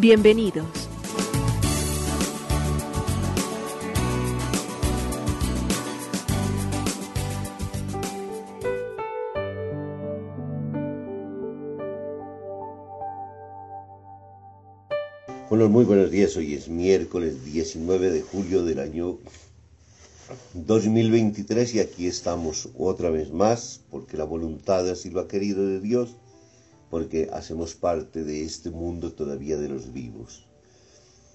Bienvenidos. Bueno, muy buenos días. Hoy es miércoles 19 de julio del año 2023 y aquí estamos otra vez más porque la voluntad así lo ha querido de Dios, porque hacemos parte de este mundo todavía de los vivos.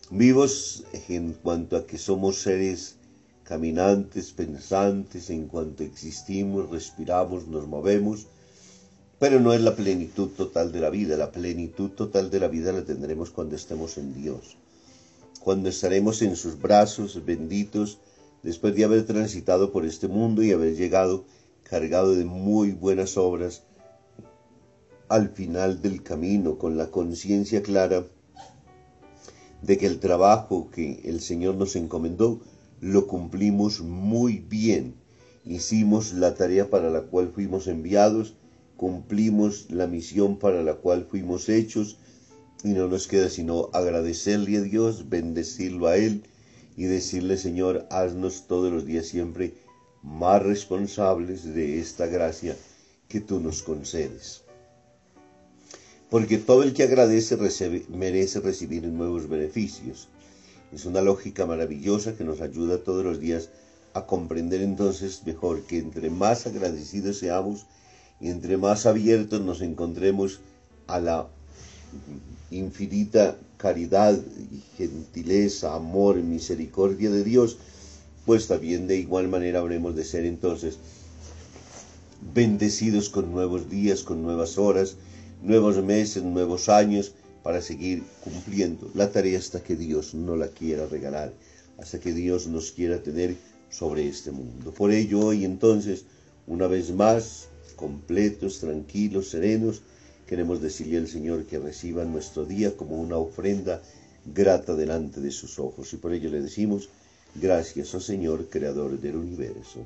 Vivos en cuanto a que somos seres caminantes, pensantes, en cuanto existimos, respiramos, nos movemos, pero no es la plenitud total de la vida. La plenitud total de la vida la tendremos cuando estemos en Dios, cuando estaremos en sus brazos benditos, después de haber transitado por este mundo y haber llegado cargado de muy buenas obras al final del camino, con la conciencia clara de que el trabajo que el Señor nos encomendó lo cumplimos muy bien. Hicimos la tarea para la cual fuimos enviados, cumplimos la misión para la cual fuimos hechos y no nos queda sino agradecerle a Dios, bendecirlo a Él y decirle, Señor, haznos todos los días siempre más responsables de esta gracia que tú nos concedes. Porque todo el que agradece merece recibir nuevos beneficios. Es una lógica maravillosa que nos ayuda todos los días a comprender entonces mejor que entre más agradecidos seamos y entre más abiertos nos encontremos a la infinita caridad, gentileza, amor, misericordia de Dios, pues también de igual manera habremos de ser entonces bendecidos con nuevos días, con nuevas horas, nuevos meses, nuevos años, para seguir cumpliendo la tarea hasta que Dios no la quiera regalar, hasta que Dios nos quiera tener sobre este mundo. Por ello hoy entonces, una vez más, completos, tranquilos, serenos, Queremos decirle al Señor que reciba nuestro día como una ofrenda grata delante de sus ojos. Y por ello le decimos, gracias, oh Señor, Creador del universo.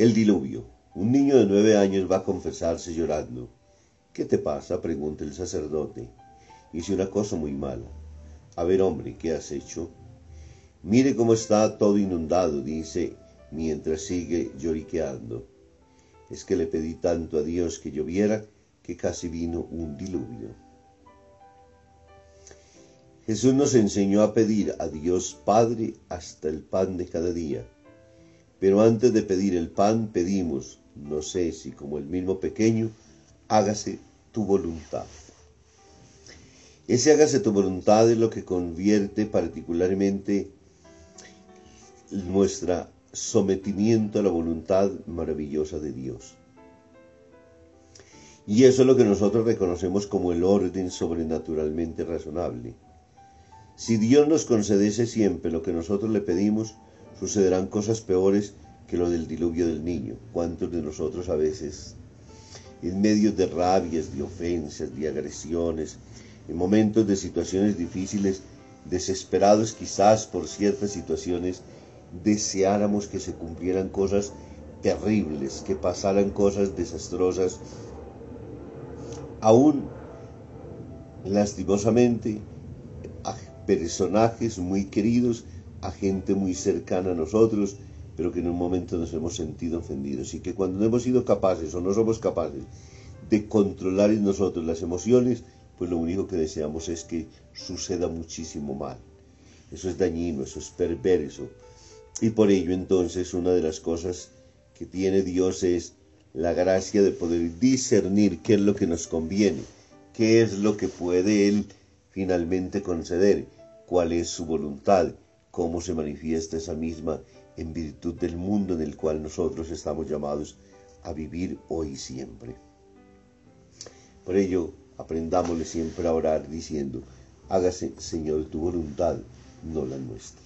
El diluvio. Un niño de nueve años va a confesarse llorando. ¿Qué te pasa? pregunta el sacerdote. Hice una cosa muy mala. A ver, hombre, ¿qué has hecho? Mire cómo está todo inundado, dice, mientras sigue lloriqueando. Es que le pedí tanto a Dios que lloviera que casi vino un diluvio. Jesús nos enseñó a pedir a Dios Padre hasta el pan de cada día pero antes de pedir el pan, pedimos, no sé si como el mismo pequeño, hágase tu voluntad. Ese hágase tu voluntad es lo que convierte particularmente nuestro sometimiento a la voluntad maravillosa de Dios. Y eso es lo que nosotros reconocemos como el orden sobrenaturalmente razonable. Si Dios nos concedese siempre lo que nosotros le pedimos, sucederán cosas peores que lo del diluvio del niño. ¿Cuántos de nosotros a veces, en medio de rabias, de ofensas, de agresiones, en momentos de situaciones difíciles, desesperados quizás por ciertas situaciones, deseáramos que se cumplieran cosas terribles, que pasaran cosas desastrosas, aún lastimosamente a personajes muy queridos, a gente muy cercana a nosotros, pero que en un momento nos hemos sentido ofendidos y que cuando no hemos sido capaces o no somos capaces de controlar en nosotros las emociones, pues lo único que deseamos es que suceda muchísimo mal. Eso es dañino, eso es perverso. Y por ello entonces una de las cosas que tiene Dios es la gracia de poder discernir qué es lo que nos conviene, qué es lo que puede Él finalmente conceder, cuál es su voluntad, cómo se manifiesta esa misma en virtud del mundo en el cual nosotros estamos llamados a vivir hoy y siempre. Por ello, aprendámosle siempre a orar diciendo, hágase Señor tu voluntad, no la nuestra.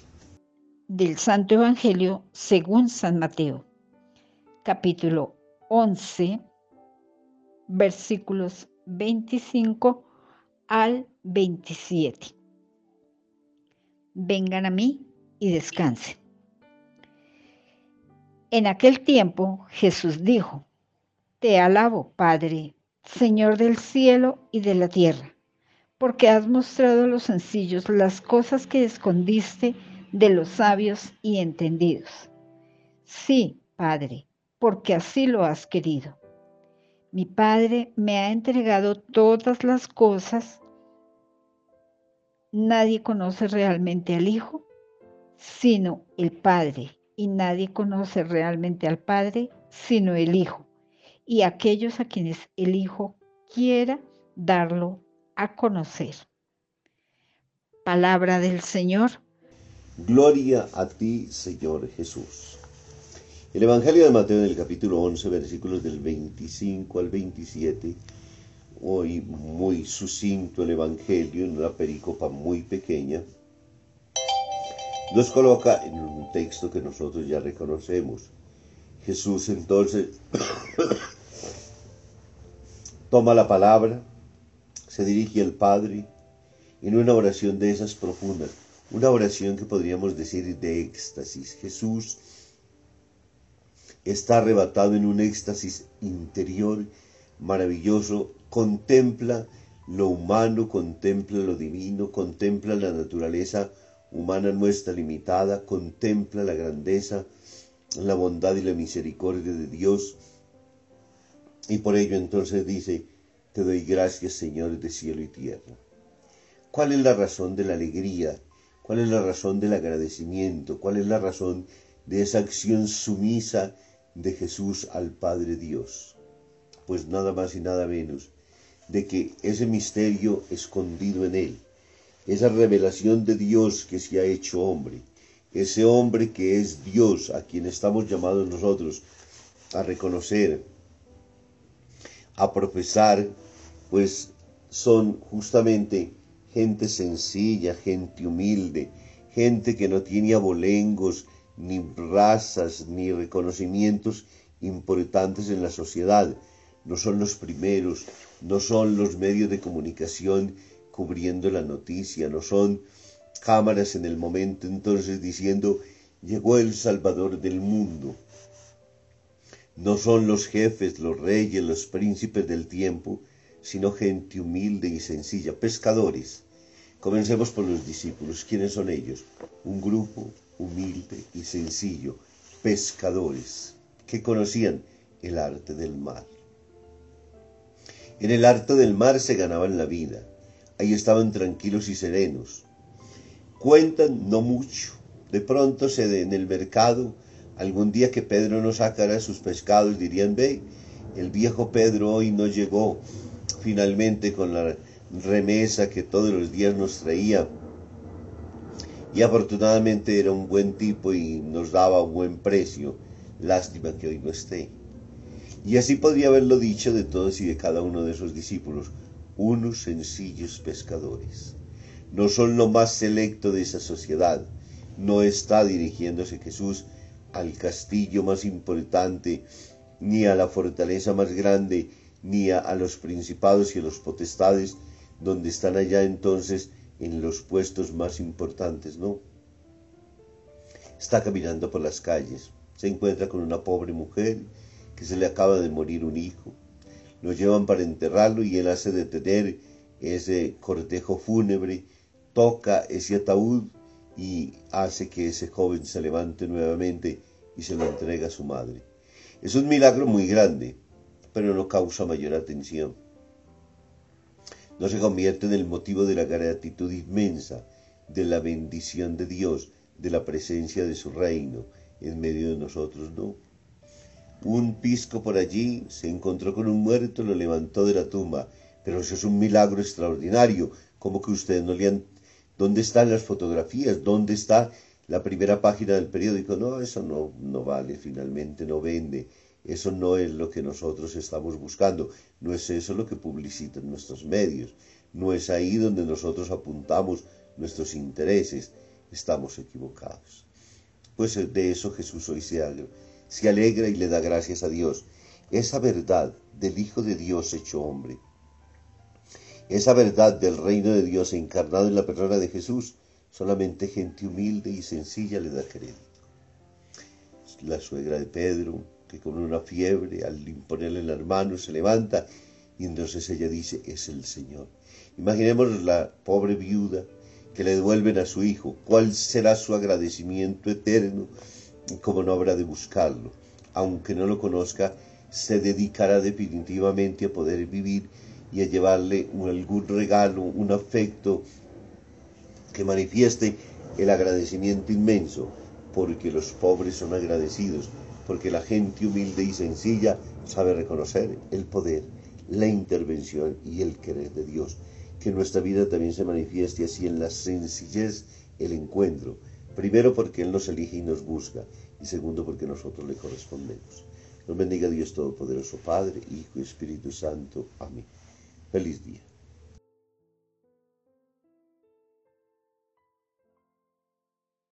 Del Santo Evangelio según San Mateo, capítulo 11, versículos 25 al 27. Vengan a mí y descansen. En aquel tiempo Jesús dijo, Te alabo, Padre, Señor del cielo y de la tierra, porque has mostrado a los sencillos las cosas que escondiste de los sabios y entendidos. Sí, Padre, porque así lo has querido. Mi Padre me ha entregado todas las cosas. Nadie conoce realmente al Hijo, sino el Padre, y nadie conoce realmente al Padre, sino el Hijo y aquellos a quienes el Hijo quiera darlo a conocer. Palabra del Señor. Gloria a ti, Señor Jesús. El Evangelio de Mateo en el capítulo 11, versículos del 25 al 27, hoy muy sucinto el Evangelio en una pericopa muy pequeña, nos coloca en un texto que nosotros ya reconocemos. Jesús entonces toma la palabra, se dirige al Padre en una oración de esas profundas, una oración que podríamos decir de éxtasis. Jesús está arrebatado en un éxtasis interior maravilloso, contempla lo humano, contempla lo divino, contempla la naturaleza humana nuestra limitada, contempla la grandeza, la bondad y la misericordia de Dios, y por ello entonces dice, te doy gracias Señor de cielo y tierra. ¿Cuál es la razón de la alegría? ¿Cuál es la razón del agradecimiento? ¿Cuál es la razón de esa acción sumisa de Jesús al Padre Dios? Pues nada más y nada menos de que ese misterio escondido en él, esa revelación de Dios que se ha hecho hombre, ese hombre que es Dios, a quien estamos llamados nosotros a reconocer, a profesar, pues son justamente gente sencilla, gente humilde, gente que no tiene abolengos, ni razas, ni reconocimientos importantes en la sociedad. No son los primeros, no son los medios de comunicación cubriendo la noticia, no son cámaras en el momento entonces diciendo, llegó el Salvador del mundo. No son los jefes, los reyes, los príncipes del tiempo, sino gente humilde y sencilla, pescadores. Comencemos por los discípulos. ¿Quiénes son ellos? Un grupo humilde y sencillo, pescadores, que conocían el arte del mar. En el arte del mar se ganaban la vida. Ahí estaban tranquilos y serenos. Cuentan no mucho. De pronto se en el mercado Algún día que Pedro no sacara sus pescados dirían, ve, el viejo Pedro hoy no llegó finalmente con la remesa que todos los días nos traía. Y afortunadamente era un buen tipo y nos daba un buen precio. Lástima que hoy no esté. Y así podría haberlo dicho de todos y de cada uno de esos discípulos, unos sencillos pescadores. No son lo más selecto de esa sociedad. No está dirigiéndose Jesús al castillo más importante, ni a la fortaleza más grande, ni a, los principados y a los potestades, donde están allá entonces en los puestos más importantes, no. Está caminando por las calles, se encuentra con una pobre mujer que se le acaba de morir un hijo. Lo llevan para enterrarlo y él hace detener ese cortejo fúnebre, toca ese ataúd y hace que ese joven se levante nuevamente y se lo entrega a su madre. Es un milagro muy grande, pero no causa mayor atención. No se convierte en el motivo de la gratitud inmensa, de la bendición de Dios, de la presencia de su reino en medio de nosotros, no. Un pisco por allí se encontró con un muerto, lo levantó de la tumba, pero eso es un milagro extraordinario, como que ustedes no le han... ¿Dónde están las fotografías? ¿Dónde está la primera página del periódico? No, eso no, no vale, finalmente no vende. Eso no es lo que nosotros estamos buscando, no es eso lo que publicitan nuestros medios, no es ahí donde nosotros apuntamos nuestros intereses, estamos equivocados. Pues de eso Jesús hoy se se alegra y le da gracias a Dios. Esa verdad del Hijo de Dios hecho hombre, esa verdad del reino de Dios encarnado en la persona de Jesús, solamente gente humilde y sencilla le da crédito. La suegra de Pedro, que con una fiebre, al imponerle la mano, se levanta y entonces ella dice, es el Señor. Imaginemos la pobre viuda que le devuelven a su hijo. ¿Cuál será su agradecimiento eterno? Como no habrá de buscarlo. Aunque no lo conozca, se dedicará definitivamente a poder vivir y a llevarle algún regalo, un afecto que manifieste el agradecimiento inmenso, porque los pobres son agradecidos, porque la gente humilde y sencilla sabe reconocer el poder, la intervención y el querer de Dios. Que nuestra vida también se manifieste así en la sencillez, el encuentro. Primero porque Él nos elige y nos busca, y segundo porque nosotros le correspondemos. Nos bendiga Dios Todopoderoso, Padre, Hijo y Espíritu Santo. Amén. Feliz día.